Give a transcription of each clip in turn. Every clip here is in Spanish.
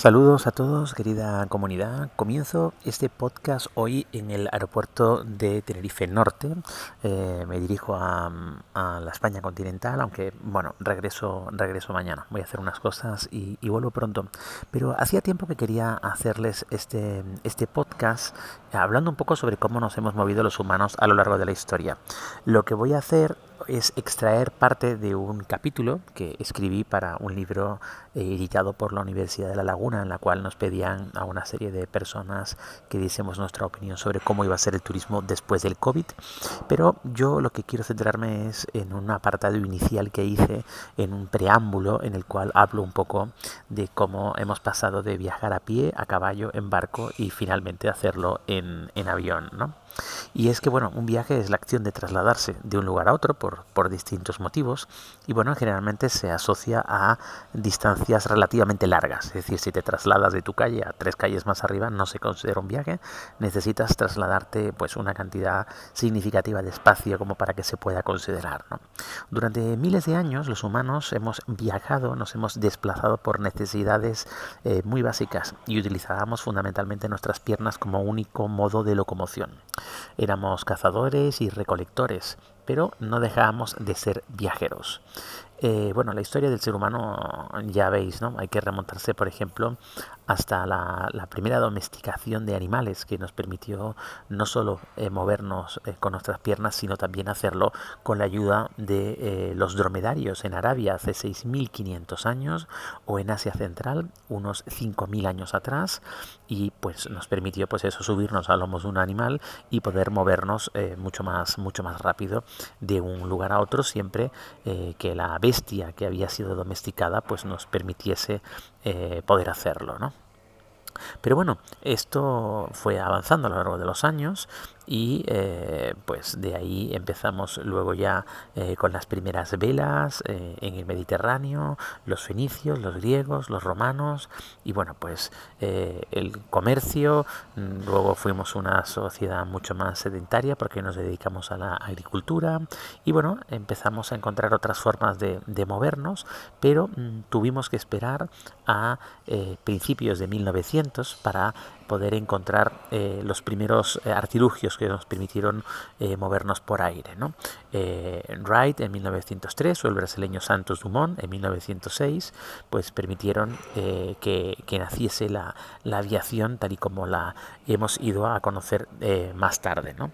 Saludos a todos, querida comunidad. Comienzo este podcast hoy en el aeropuerto de Tenerife Norte. Eh, me dirijo a, la España continental, aunque bueno, regreso, regreso mañana. Voy a hacer unas cosas y, vuelvo pronto. Pero hacía tiempo que quería hacerles este, este podcast hablando un poco sobre cómo nos hemos movido los humanos a lo largo de la historia. Lo que voy a hacer es extraer parte de un capítulo que escribí para un libro eh, editado por la Universidad de La Laguna, en la cual nos pedían a una serie de personas que diésemos nuestra opinión sobre cómo iba a ser el turismo después del COVID. Pero yo lo que quiero centrarme es en un apartado inicial que hice, en un preámbulo en el cual hablo un poco de cómo hemos pasado de viajar a pie, a caballo, en barco y finalmente hacerlo en, en avión. ¿no? Y es que, bueno, un viaje es la acción de trasladarse de un lugar a otro por, por distintos motivos y, bueno, generalmente se asocia a distancias relativamente largas. Es decir, si te trasladas de tu calle a tres calles más arriba, no se considera un viaje, necesitas trasladarte pues una cantidad significativa de espacio como para que se pueda considerar. Durante miles de años los humanos hemos viajado, nos hemos desplazado por necesidades eh, muy básicas y utilizábamos fundamentalmente nuestras piernas como único modo de locomoción. Éramos cazadores y recolectores, pero no dejábamos de ser viajeros. Eh, bueno, la historia del ser humano ya veis, ¿no? Hay que remontarse, por ejemplo, hasta la, primera domesticación de animales que nos permitió no solo eh, movernos eh, con nuestras piernas, sino también hacerlo con la ayuda de los dromedarios en Arabia hace 6.500 años o en Asia Central unos 5.000 años atrás y pues nos permitió pues eso subirnos a lomos de un animal y poder movernos mucho más mucho más rápido de un lugar a otro siempre que la bestia que había sido domesticada pues nos permitiese eh, poder hacerlo, ¿no? Pero bueno, esto fue avanzando a lo largo de los años y eh, pues de ahí empezamos luego ya eh, con las primeras velas eh, en el Mediterráneo, los fenicios, los griegos, los romanos y bueno pues el comercio, mm, luego fuimos una sociedad mucho más sedentaria porque nos dedicamos a la agricultura y bueno empezamos a encontrar otras formas de, de movernos pero mm, tuvimos que esperar a principios de 1900 para poder encontrar eh, los primeros eh, artilugios que nos permitieron eh, movernos por aire. ¿no? Wright en 1903 o el brasileño Santos Dumont en 1906 pues permitieron que, que, naciese la, la, aviación tal y como la hemos ido a conocer más tarde. ¿no?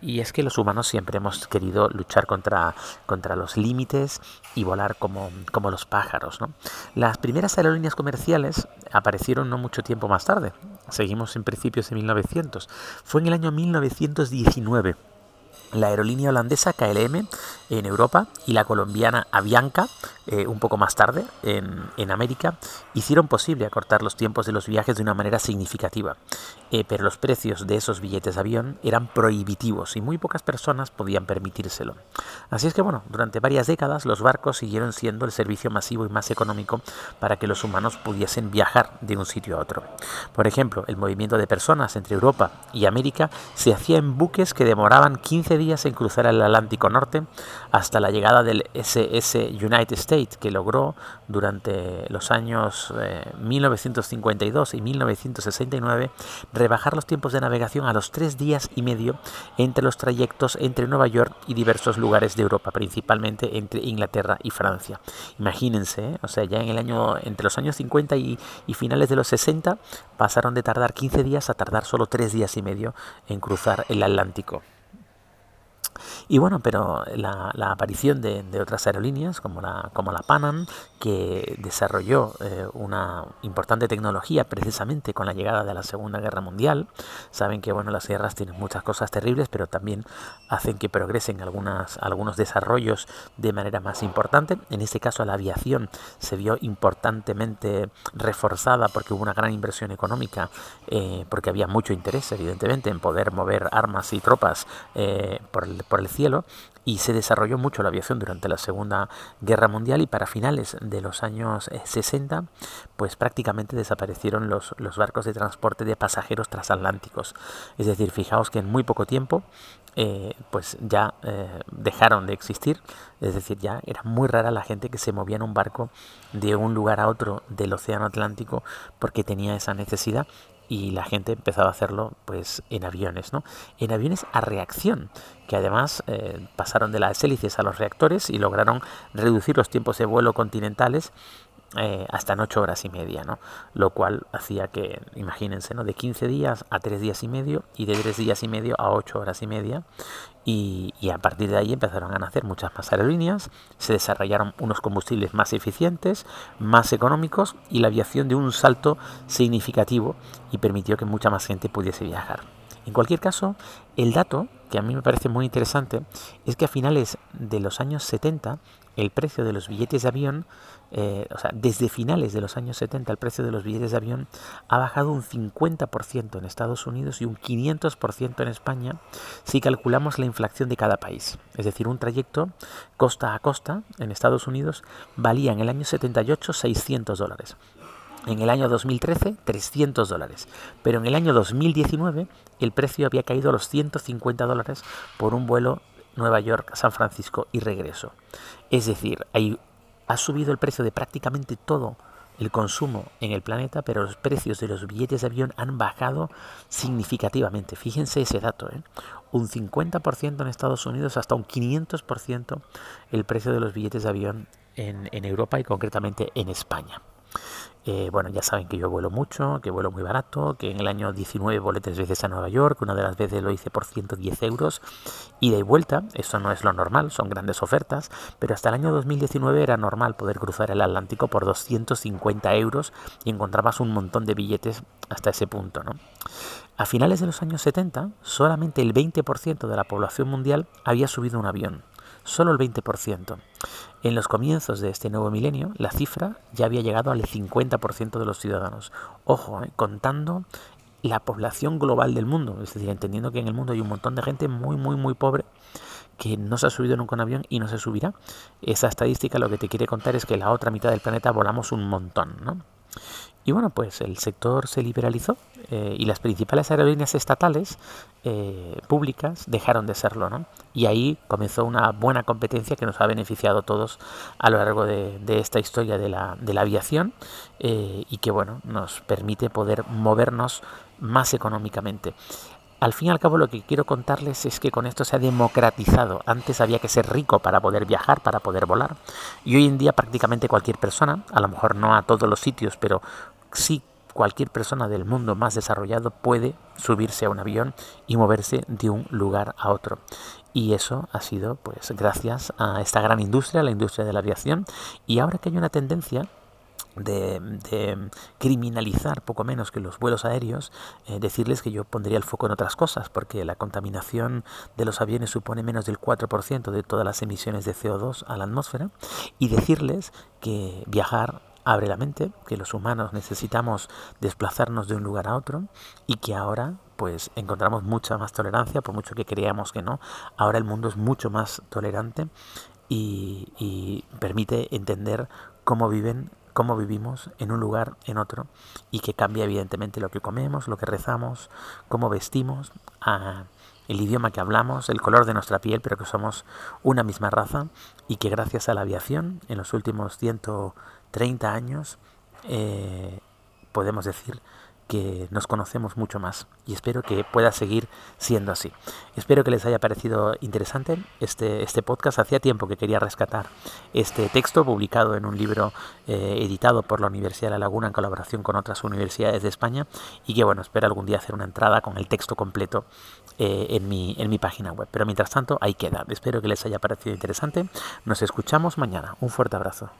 Y es que los humanos siempre hemos querido luchar contra, contra los límites y volar como, como los pájaros. ¿no? Las primeras aerolíneas comerciales aparecieron no mucho tiempo más tarde. Seguimos en principios de 1900. Fue en el año 1919 la aerolínea holandesa KLM en Europa y la colombiana Avianca, eh, un poco más tarde en, en, América, hicieron posible acortar los tiempos de los viajes de una manera significativa. Eh, pero los precios de esos billetes de avión eran prohibitivos y muy pocas personas podían permitírselo. Así es que bueno, durante varias décadas los barcos siguieron siendo el servicio masivo y más económico para que los humanos pudiesen viajar de un sitio a otro. Por ejemplo, el movimiento de personas entre Europa y América se hacía en buques que demoraban 15 días en cruzar el Atlántico Norte hasta la llegada del SS United States que logró durante los años 1952 eh, y 1969 rebajar los tiempos de navegación a los tres días y medio entre los trayectos entre Nueva York y diversos lugares de Europa, principalmente entre Inglaterra y Francia. Imagínense, ¿eh? o sea, ya en el año, entre los años 50 y, y finales de los 60, pasaron de tardar 15 días a tardar solo tres días y medio en cruzar el Atlántico. Y bueno, pero la, aparición de, otras aerolíneas como la, como la Panam, que desarrolló eh, una importante tecnología precisamente con la llegada de la Segunda Guerra Mundial, saben que bueno, las guerras tienen muchas cosas terribles, pero también hacen que progresen algunas, algunos desarrollos de manera más importante. En este caso la aviación se vio importantemente reforzada porque hubo una gran inversión económica, eh, porque había mucho interés evidentemente en poder mover armas y tropas eh, por el por el cielo y se desarrolló mucho la aviación durante la Segunda Guerra Mundial y para finales de los años 60 eh, pues prácticamente desaparecieron los, los barcos de transporte de pasajeros transatlánticos. Es decir, fijaos que en muy poco tiempo eh, pues ya eh, dejaron de existir. Es decir, ya era muy rara la gente que se movía en un barco de un lugar a otro del Océano Atlántico porque tenía esa necesidad y la gente empezaba a hacerlo pues en aviones, ¿no? En aviones a reacción, que además eh, pasaron de las hélices a los reactores y lograron reducir los tiempos de vuelo continentales eh, hasta en 8 horas y media, ¿no? Lo cual hacía que, imagínense, ¿no? De 15 días a 3 días y medio y de 3 días y medio a 8 horas y media. Y, a partir de ahí empezaron a nacer muchas más aerolíneas, se desarrollaron unos combustibles más eficientes, más económicos y la aviación dio un salto significativo y permitió que mucha más gente pudiese viajar. En cualquier caso, el dato que a mí me parece muy interesante es que a finales de los años 70 el precio de los billetes de avión, eh, o sea, desde finales de los años 70 el precio de los billetes de avión ha bajado un 50% en Estados Unidos y un 500% en España si calculamos la inflación de cada país. Es decir, un trayecto costa a costa en Estados Unidos valía en el año 78 600 dólares. En el año 2013, 300 dólares. Pero en el año 2019, el precio había caído a los 150 dólares por un vuelo Nueva York, San Francisco y regreso. Es decir, ha subido el precio de prácticamente todo el consumo en el planeta, pero los precios de los billetes de avión han bajado significativamente. Fíjense ese dato, ¿eh? un 50% en Estados Unidos, hasta un 500% el precio de los billetes de avión en Europa y concretamente en España. Eh, bueno, ya saben que yo vuelo mucho, que vuelo muy barato, que en el año 19 volé tres veces a Nueva York, una de las veces lo hice por 110 euros, y de vuelta, eso no es lo normal, son grandes ofertas, pero hasta el año 2019 era normal poder cruzar el Atlántico por 250 euros y encontrabas un montón de billetes hasta ese punto, ¿no? A finales de los años 70, solamente el 20% de la población mundial había subido un avión solo el 20%. En los comienzos de este nuevo milenio, la cifra ya había llegado al 50% de los ciudadanos. Ojo, eh, contando la población global del mundo, es decir, entendiendo que en el mundo hay un montón de gente muy, muy, muy pobre que no se ha subido nunca un avión y no se subirá. Esa estadística lo que te quiere contar es que la otra mitad del planeta volamos un montón, ¿no? Y bueno, pues el sector se liberalizó eh, y las principales aerolíneas estatales eh, públicas dejaron de serlo. ¿no? Y ahí comenzó una buena competencia que nos ha beneficiado a todos a lo largo de, esta historia de la, de la aviación eh, y que bueno, nos permite poder movernos más económicamente. Al fin y al cabo lo que quiero contarles es que con esto se ha democratizado. Antes había que ser rico para poder viajar, para poder volar. Y hoy en día prácticamente cualquier persona, a lo mejor no a todos los sitios, pero sí cualquier persona del mundo más desarrollado puede subirse a un avión y moverse de un lugar a otro. Y eso ha sido pues gracias a esta gran industria, la industria de la aviación. Y ahora que hay una tendencia de, criminalizar poco menos que los vuelos aéreos, eh, decirles que yo pondría el foco en otras cosas, porque la contaminación de los aviones supone menos del 4% de todas las emisiones de CO2 a la atmósfera, y decirles que viajar abre la mente, que los humanos necesitamos desplazarnos de un lugar a otro y que ahora pues encontramos mucha más tolerancia, por mucho que creamos que no, ahora el mundo es mucho más tolerante y, permite entender cómo viven cómo vivimos en un lugar, en otro, y que cambia evidentemente lo que comemos, lo que rezamos, cómo vestimos, el idioma que hablamos, el color de nuestra piel, pero que somos una misma raza y que gracias a la aviación en los últimos 130 años eh, podemos decir que nos conocemos mucho más y espero que pueda seguir siendo así. Espero que les haya parecido interesante este, este podcast. Hacía tiempo que quería rescatar este texto publicado en un libro eh, editado por la Universidad de La Laguna en colaboración con otras universidades de España y que bueno, espero algún día hacer una entrada con el texto completo eh, en, mi, en mi página web. Pero mientras tanto, ahí queda. Espero que les haya parecido interesante. Nos escuchamos mañana. Un fuerte abrazo.